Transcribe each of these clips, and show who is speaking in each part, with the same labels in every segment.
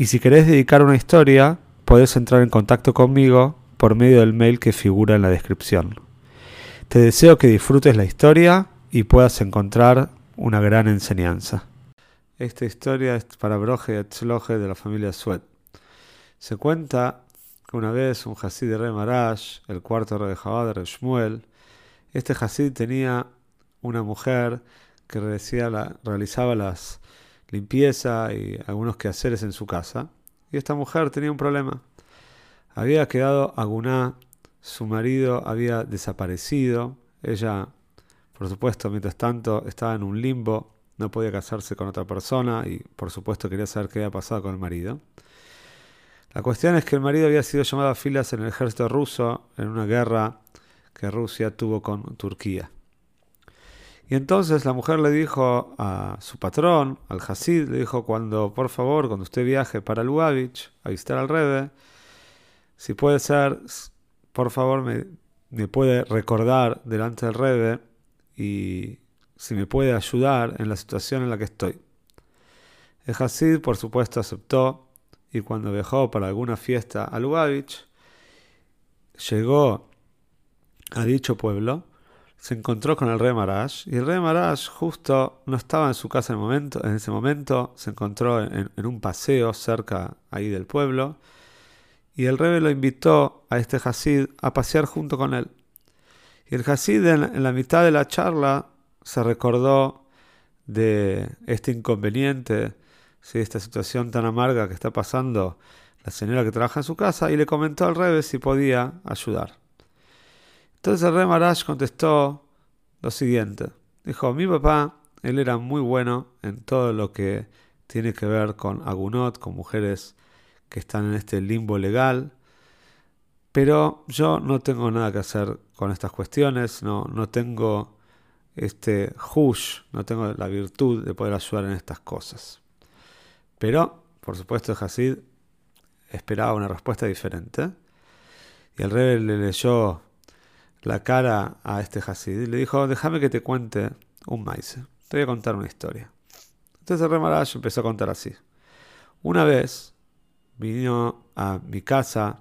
Speaker 1: y si querés dedicar una historia, podés entrar en contacto conmigo por medio del mail que figura en la descripción. Te deseo que disfrutes la historia y puedas encontrar una gran enseñanza. Esta historia es para Broje Etzloje de la familia Suet. Se cuenta que una vez un Hasid de Re Marash, el cuarto rey de Jabad de Shmuel, este Hasid tenía una mujer que realizaba las limpieza y algunos quehaceres en su casa. Y esta mujer tenía un problema. Había quedado aguná, su marido había desaparecido. Ella, por supuesto, mientras tanto estaba en un limbo, no podía casarse con otra persona y, por supuesto, quería saber qué había pasado con el marido. La cuestión es que el marido había sido llamado a filas en el ejército ruso en una guerra que Rusia tuvo con Turquía. Y entonces la mujer le dijo a su patrón, al Hasid, le dijo, cuando, por favor, cuando usted viaje para Lubavitch a visitar al Rebe, si puede ser, por favor, me, puede recordar delante del Rebe y si me puede ayudar en la situación en la que estoy. El Hasid, por supuesto, aceptó y cuando viajó para alguna fiesta a Lubavitch, llegó a dicho pueblo se encontró con el rey Marash y el rey Marash justo no estaba en su casa en, momento, en ese momento, se encontró en, un paseo cerca ahí del pueblo y el rey lo invitó a este Hasid a pasear junto con él. Y el Hasid en, la mitad de la charla se recordó de este inconveniente, ¿sí? esta situación tan amarga que está pasando la señora que trabaja en su casa y le comentó al rey si podía ayudar. Entonces el rey Marash contestó lo siguiente. Dijo, mi papá, él era muy bueno en todo lo que tiene que ver con agunot, con mujeres que están en este limbo legal, pero yo no tengo nada que hacer con estas cuestiones, no, no tengo este hush, no tengo la virtud de poder ayudar en estas cosas. Pero, por supuesto, Hasid esperaba una respuesta diferente. Y el rey le leyó la cara a este Hasid y le dijo, déjame que te cuente un maíz. Te voy a contar una historia. Entonces el rey empezó a contar así. Una vez vino a mi casa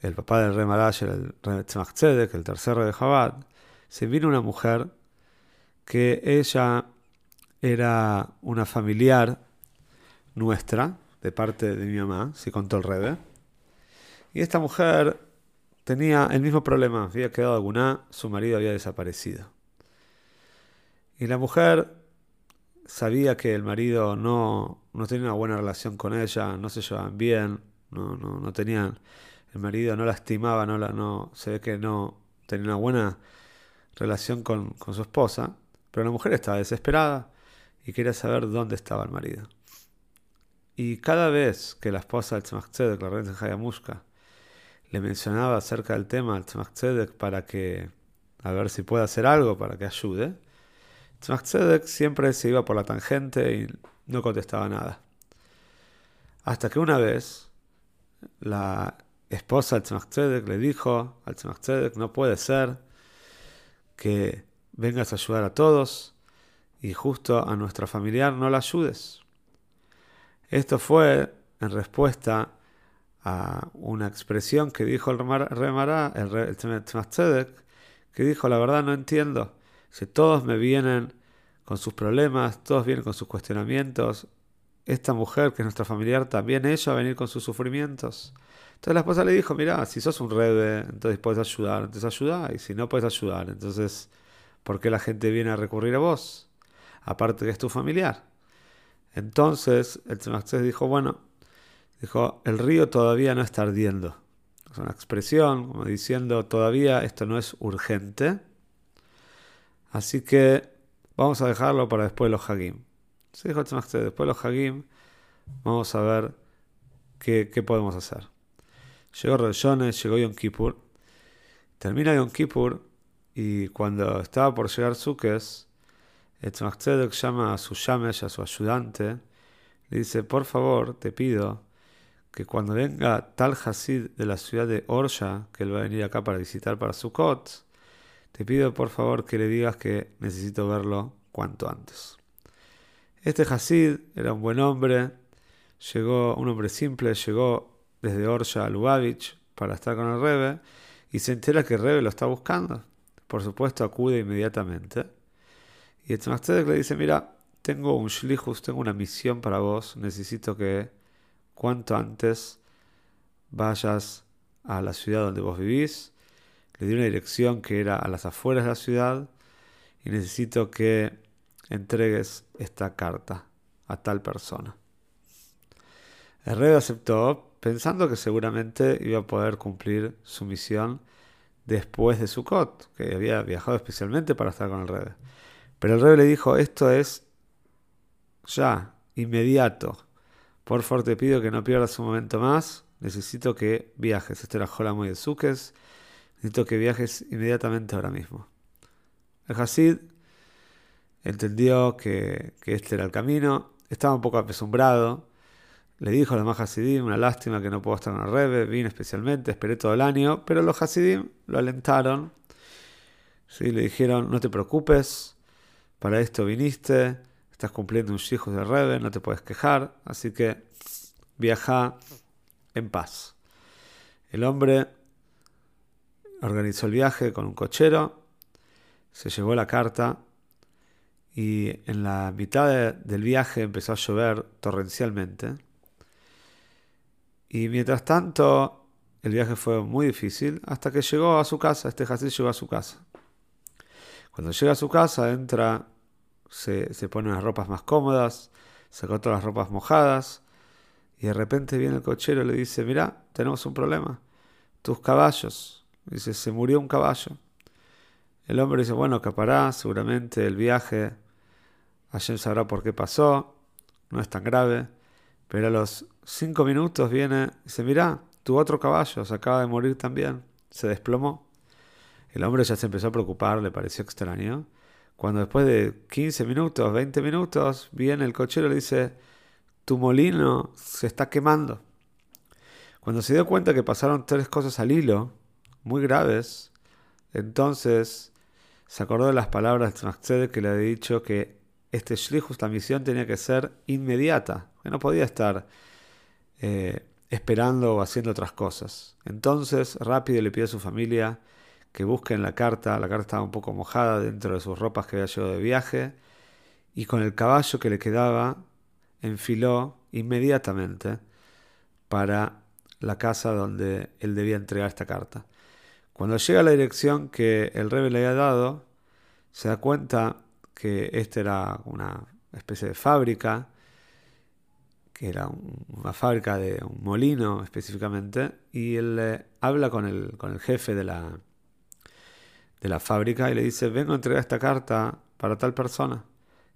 Speaker 1: el papá del rey Marash, el Tzemach Tzedek, el tercer rey de Jabad, se vino una mujer que ella era una familiar nuestra, de parte de mi mamá, si contó el rebe. Y esta mujer tenía el mismo problema, había quedado alguna, su marido había desaparecido. Y la mujer sabía que el marido no, no tenía una buena relación con ella, no se llevaban bien, no, no, no tenían, el marido no la estimaba, no la, no, se ve que no tenía una buena relación con, con su esposa, pero la mujer estaba desesperada y quería saber dónde estaba el marido. Y cada vez que la esposa del Tzemach la reina Hayamushka, le mencionaba acerca del tema al Tzedek para que, a ver si puede hacer algo para que ayude. Tzedek siempre se iba por la tangente y no contestaba nada. Hasta que una vez la esposa Tzedek le dijo al Tzedek, no puede ser que vengas a ayudar a todos y justo a nuestra familiar no la ayudes. Esto fue en respuesta a una expresión que dijo el Remara, el, el Tzedek, que dijo, la verdad no entiendo, si todos me vienen con sus problemas, todos vienen con sus cuestionamientos, esta mujer que es nuestra familiar, también ella va a venir con sus sufrimientos. Entonces la esposa le dijo, mira, si sos un rebe, entonces puedes ayudar, entonces ayuda, y si no puedes ayudar, entonces, ¿por qué la gente viene a recurrir a vos? Aparte que es tu familiar. Entonces el Tzemach dijo, bueno, Dijo, el río todavía no está ardiendo. Es una expresión como diciendo, todavía esto no es urgente. Así que vamos a dejarlo para después los Hagim. Se dijo después de los Hagim, vamos a ver ¿qué, qué podemos hacer? Llegó Rosh llegó Yom Kippur. Termina Yom Kippur y cuando estaba por llegar Sukkot, el Tzemach llama a su Yamesh, a su ayudante, le dice, por favor, te pido que cuando venga tal Hasid de la ciudad de Orsha, que él va a venir acá para visitar para Sukkot, te pido por favor que le digas que necesito verlo cuanto antes. Este Hasid era un buen hombre, llegó, un hombre simple, llegó desde Orsha a Lubavitch para estar con el Rebe y se entera que el Rebe lo está buscando. Por supuesto, acude inmediatamente. Y el le dice: Mira, tengo un shlichus, tengo una misión para vos, necesito que cuanto antes vayas a la ciudad donde vos vivís. Le di una dirección que era a las afueras de la ciudad y necesito que entregues esta carta a tal persona. El rey aceptó pensando que seguramente iba a poder cumplir su misión después de Sukkot, que había viajado especialmente para estar con el rey. Pero el rey le dijo, esto es ya, inmediato. Por favor te pido que no pierdas un momento más. Necesito que viajes. Este era Jola de Suques. Necesito que viajes inmediatamente ahora mismo. El Hasid entendió que, este era el camino. Estaba un poco apesumbrado. Le dijo a los más Hasidim, una lástima que no puedo estar en el Rebe, vine especialmente, esperé todo el año, pero los Hasidim lo alentaron. ¿sí? Le dijeron, no te preocupes, para esto viniste, estás cumpliendo un hijo de Rebe, no te puedes quejar, así que viaja en paz. El hombre organizó el viaje con un cochero, se llevó la carta y en la mitad del viaje empezó a llover torrencialmente. Y mientras tanto, el viaje fue muy difícil hasta que llegó a su casa, este Hasid llegó a su casa. Cuando llega a su casa, entra se, pone las ropas más cómodas, sacó todas las ropas mojadas y de repente viene el cochero y le dice, mira, tenemos un problema, tus caballos. Dice, se murió un caballo. El hombre dice, bueno, capará, seguramente el viaje, ayer sabrá por qué pasó, no es tan grave. Pero a los cinco minutos viene y dice, mira, tu otro caballo se acaba de morir también, se desplomó. El hombre ya se empezó a preocupar, le pareció extraño. Cuando después de 15 minutos, 20 minutos, viene el cochero y le dice, tu molino se está quemando. Cuando se dio cuenta que pasaron tres cosas al hilo, muy graves, entonces se acordó de las palabras de Tzemach que le había dicho que este shlichus, esta misión, tenía que ser inmediata, que no podía estar eh, esperando o haciendo otras cosas. Entonces, rápido le pide a su familia que busquen la carta. La carta estaba un poco mojada dentro de sus ropas que había llevado de viaje. Y con el caballo que le quedaba, enfiló inmediatamente para la casa donde él debía entregar esta carta. Cuando llega a la dirección que el rey le había dado, se da cuenta que esta era una especie de fábrica, que era una fábrica de un molino específicamente, y él habla con el, con el jefe de la, de la fábrica y le dice, vengo a entregar esta carta para tal persona.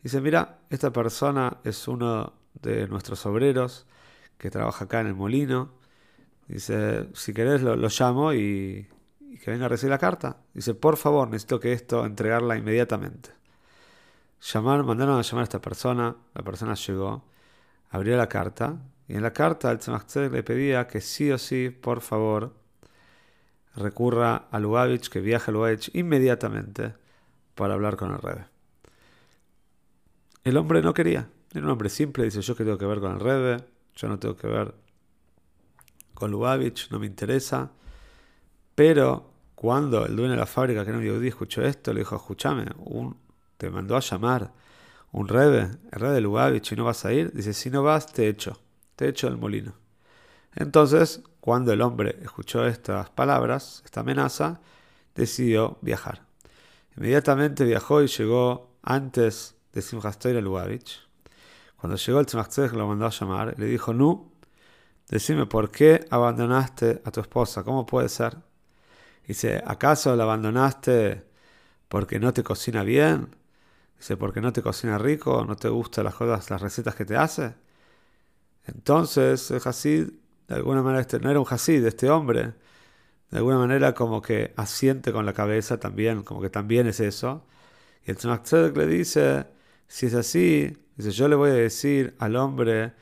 Speaker 1: Dice, mira, esta persona es uno de nuestros obreros que trabaja acá en el molino. Dice, si querés lo, llamo y, que venga a recibir la carta. Dice, por favor, necesito que esto, entregarla inmediatamente. Llamar, mandaron a llamar a esta persona, la persona llegó, abrió la carta y en la carta el Tzemach le pedía que sí o sí, por favor, recurra a Lubavitch, que viaje a Lubavitch inmediatamente para hablar con el Rebe. El hombre no quería, era un hombre simple, dice yo que tengo que ver con el Rebe, yo no tengo que ver con Lubavitch, no me interesa. Pero cuando el dueño de la fábrica, que era un yudí, escuchó esto, le dijo, escúchame, un, te mandó a llamar un Rebe, el Rebe de Lubavitch, y no vas a ir, dice, si no vas, te echo, te echo del molino. Entonces, cuando el hombre escuchó estas palabras, esta amenaza, decidió viajar. Inmediatamente viajó y llegó antes de Simchas a Lubavitch. Cuando llegó el Tzemach lo mandó a llamar y le dijo, Nu, decime por qué abandonaste a tu esposa, ¿cómo puede ser? Dice, ¿acaso la abandonaste porque no te cocina bien? Dice, porque no te cocina rico, no te gustan las cosas, las recetas que te hace. Entonces el Hasid de alguna manera este no era un Hasid, este hombre, de alguna manera como que asiente con la cabeza también, como que también es eso. Y el Tzemach Tzedek le dice, si es así, dice, yo le voy a decir al hombre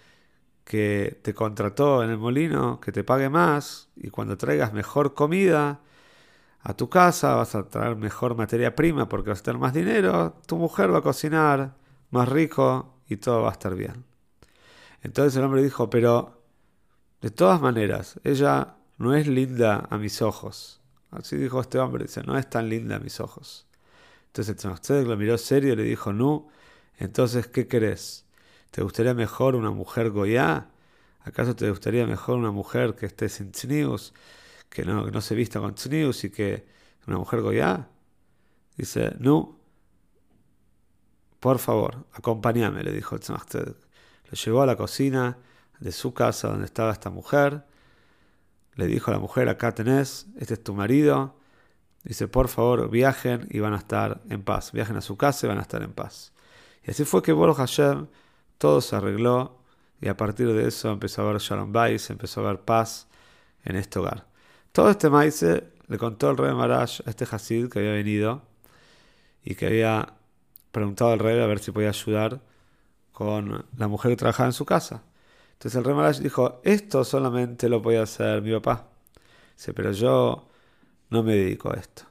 Speaker 1: que te contrató en el molino que te pague más y cuando traigas mejor comida a tu casa vas a traer mejor materia prima porque vas a tener más dinero, tu mujer va a cocinar más rico y todo va a estar bien. Entonces el hombre dijo, pero de todas maneras, ella no es linda a mis ojos. Así dijo este hombre, dice, no es tan linda a mis ojos. Entonces el lo miró serio y le dijo, no, entonces, ¿qué querés? ¿Te gustaría mejor una mujer goya? ¿Acaso te gustaría mejor una mujer que esté sin tznius, que no, no se vista con tznius y que una mujer goya? Dice, no, por favor, acompáñame, le dijo el Lo llevó a la cocina de su casa donde estaba esta mujer. Le dijo a la mujer, acá tenés, este es tu marido. Dice, por favor, viajen y van a estar en paz. Viajen a su casa y van a estar en paz. Y así fue que Boro Hashem todo se arregló y a partir de eso empezó a haber Shalom Bais, empezó a haber paz en este hogar. Todo este maíz le contó el rey Marash a este Hasid que había venido y que había preguntado al rey a ver si podía ayudar con la mujer que trabajaba en su casa. Entonces el rey dijo, esto solamente lo podía hacer mi papá. Dice, pero yo no me dedico a esto.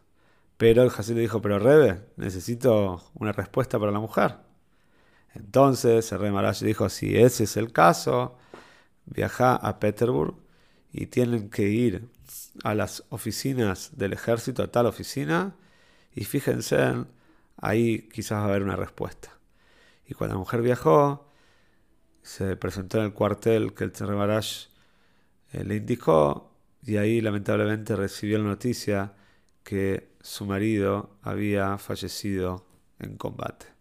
Speaker 1: Pero el Hasid le dijo, pero Rebe, necesito una respuesta para la mujer. Entonces el rey dijo, si ese es el caso, viaja a Petersburg y tienen que ir a las oficinas del ejército, a tal oficina, y fíjense, ahí quizás va a haber una respuesta. Y cuando la mujer viajó, se presentó en el cuartel que el rey Marash eh, le indicó, y ahí lamentablemente recibió la noticia que su marido había fallecido en combate.